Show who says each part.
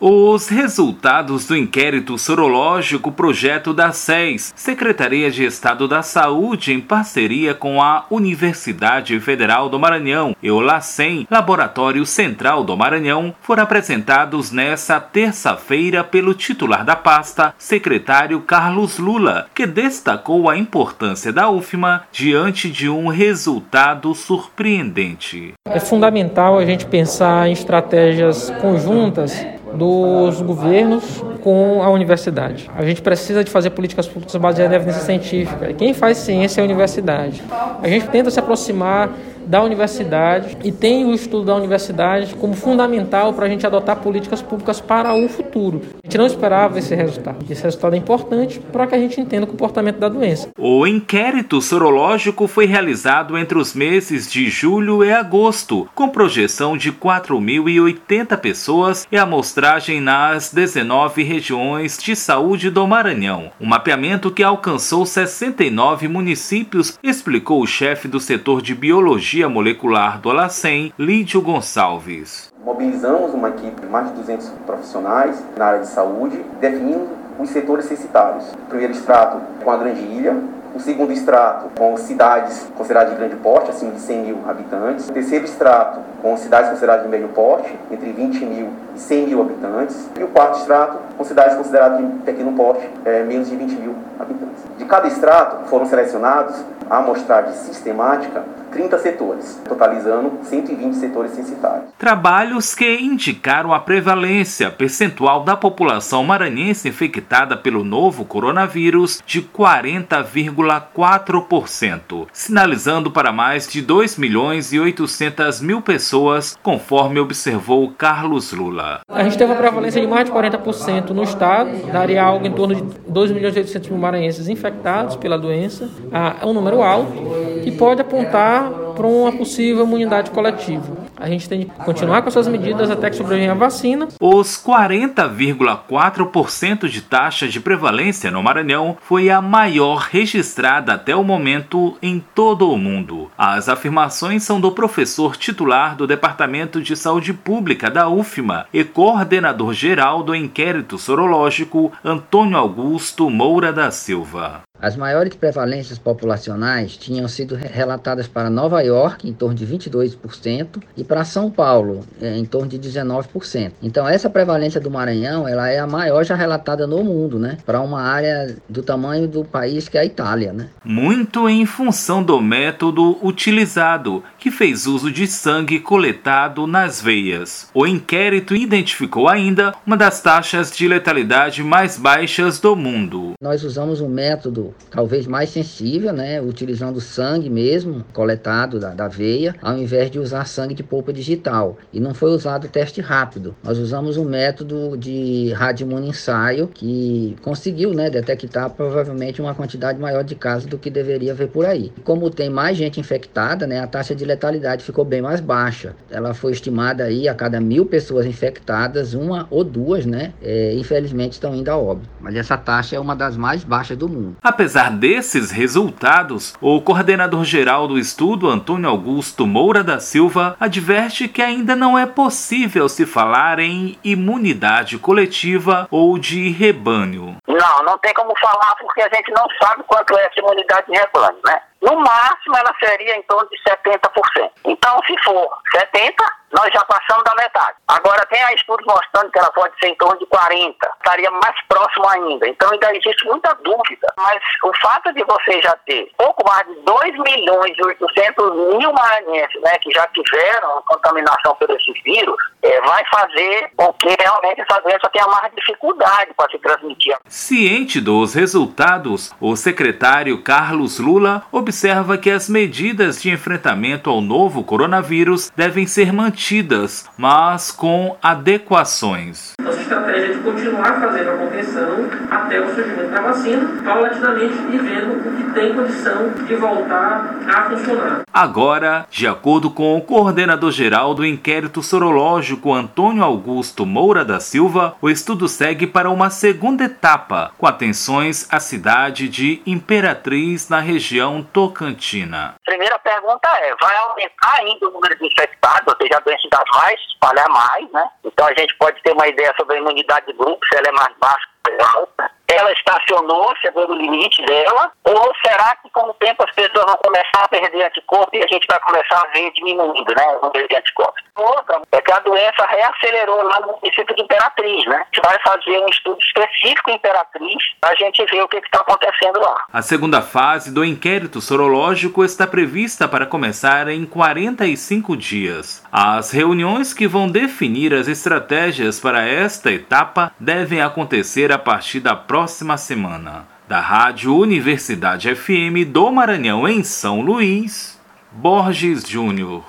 Speaker 1: Os resultados do inquérito sorológico projeto da SES, Secretaria de Estado da Saúde, em parceria com a Universidade Federal do Maranhão e o LACEN, Laboratório Central do Maranhão, foram apresentados nesta terça-feira pelo titular da pasta, secretário Carlos Lula, que destacou a importância da UFMA diante de um resultado surpreendente.
Speaker 2: É fundamental a gente pensar em estratégias conjuntas dos governos com a universidade. A gente precisa de fazer políticas públicas baseadas em evidência científica. Quem faz ciência é a universidade. A gente tenta se aproximar da universidade e tem o estudo da universidade como fundamental para a gente adotar políticas públicas para o futuro. Gente não esperava esse resultado. Esse resultado é importante para que a gente entenda o comportamento da doença.
Speaker 1: O inquérito sorológico foi realizado entre os meses de julho e agosto, com projeção de 4.080 pessoas e amostragem nas 19 regiões de saúde do Maranhão. Um mapeamento que alcançou 69 municípios, explicou o chefe do setor de biologia Biologia Molecular do Alacem, Lídio Gonçalves.
Speaker 3: Mobilizamos uma equipe de mais de 200 profissionais na área de saúde, definindo os setores censitários. O primeiro extrato com a Grande Ilha, o segundo extrato com cidades consideradas de grande porte, acima de 100 mil habitantes. O terceiro extrato com cidades consideradas de médio porte, entre 20 mil e 100 mil habitantes. E o quarto extrato com cidades consideradas de pequeno porte, é, menos de 20 mil habitantes. De cada extrato foram selecionados amostragem sistemática 30 setores, totalizando 120 setores censitários.
Speaker 1: Trabalhos que indicaram a prevalência percentual da população maranhense infectada pelo novo coronavírus de 40,4%, sinalizando para mais de 2 milhões e 800 mil pessoas, conforme observou Carlos Lula.
Speaker 2: A gente teve uma prevalência de mais de 40% no estado, daria algo em torno de 2 milhões e 800 mil maranhenses infectados pela doença. Ah, é um número alto que pode apontar para uma possível imunidade coletiva. A gente tem que continuar com essas medidas até que sobrevenha a vacina.
Speaker 1: Os 40,4% de taxa de prevalência no Maranhão foi a maior registrada até o momento em todo o mundo. As afirmações são do professor titular do Departamento de Saúde Pública da UFMA e coordenador geral do inquérito sorológico Antônio Augusto Moura da Silva.
Speaker 4: As maiores prevalências populacionais tinham sido relatadas para Nova York, em torno de 22%, e para São Paulo, é, em torno de 19%. Então, essa prevalência do Maranhão ela é a maior já relatada no mundo, né? para uma área do tamanho do país que é a Itália. Né?
Speaker 1: Muito em função do método utilizado, que fez uso de sangue coletado nas veias. O inquérito identificou ainda uma das taxas de letalidade mais baixas do mundo.
Speaker 4: Nós usamos um método talvez mais sensível, né, utilizando sangue mesmo, coletado da, da veia, ao invés de usar sangue de polpa digital. E não foi usado o teste rápido. Nós usamos um método de ensaio que conseguiu né, detectar provavelmente uma quantidade maior de casos do que deveria ver por aí. Como tem mais gente infectada, né, a taxa de letalidade ficou bem mais baixa. Ela foi estimada aí a cada mil pessoas infectadas, uma ou duas, né, é, infelizmente estão indo a óbito. Mas essa taxa é uma das mais baixas do mundo.
Speaker 1: A Apesar desses resultados, o coordenador-geral do estudo, Antônio Augusto Moura da Silva, adverte que ainda não é possível se falar em imunidade coletiva ou de rebanho.
Speaker 5: Não, não tem como falar porque a gente não sabe quanto é essa imunidade de rebanho, né? No máximo, ela seria em torno de 70%. Então, se for 70%, nós já passamos da metade. Agora, tem estudos mostrando que ela pode ser em torno de 40%. Estaria mais próximo ainda. Então, ainda existe muita dúvida. Mas o fato de você já ter pouco mais de 2 milhões e 800 mil maranhenses né, que já tiveram contaminação por esse vírus, é, vai fazer com que realmente essa doença tenha mais dificuldade para se transmitir.
Speaker 1: Ciente dos resultados, o secretário Carlos Lula observa que as medidas de enfrentamento ao novo coronavírus devem ser mantidas, mas com adequações.
Speaker 2: Estratégia de continuar fazendo a contenção até o surgimento da vacina, paulatinamente e vendo o que tem condição de voltar a funcionar.
Speaker 1: Agora, de acordo com o coordenador geral do inquérito sorológico Antônio Augusto Moura da Silva, o estudo segue para uma segunda etapa, com atenções à cidade de Imperatriz na região Tocantina.
Speaker 5: Primeira pergunta é: vai aumentar ainda o número de infectados, ou seja, a doença ainda vai se espalhar mais, né? Então a gente pode ter uma ideia sobre a imunidade de grupo, se ela é mais baixa ou alta ela estacionou, chegou no limite dela, ou será que com o tempo as pessoas vão começar a perder anticorpo e a gente vai começar a ver diminuindo, né, o número de anticorpos? Outra é que a doença reacelerou lá no município de Imperatriz, né? A gente vai fazer um estudo específico em Imperatriz para a gente ver o que está acontecendo lá.
Speaker 1: A segunda fase do inquérito sorológico está prevista para começar em 45 dias. As reuniões que vão definir as estratégias para esta etapa devem acontecer a partir da próxima próxima semana. Da Rádio Universidade FM do Maranhão, em São Luís, Borges Júnior.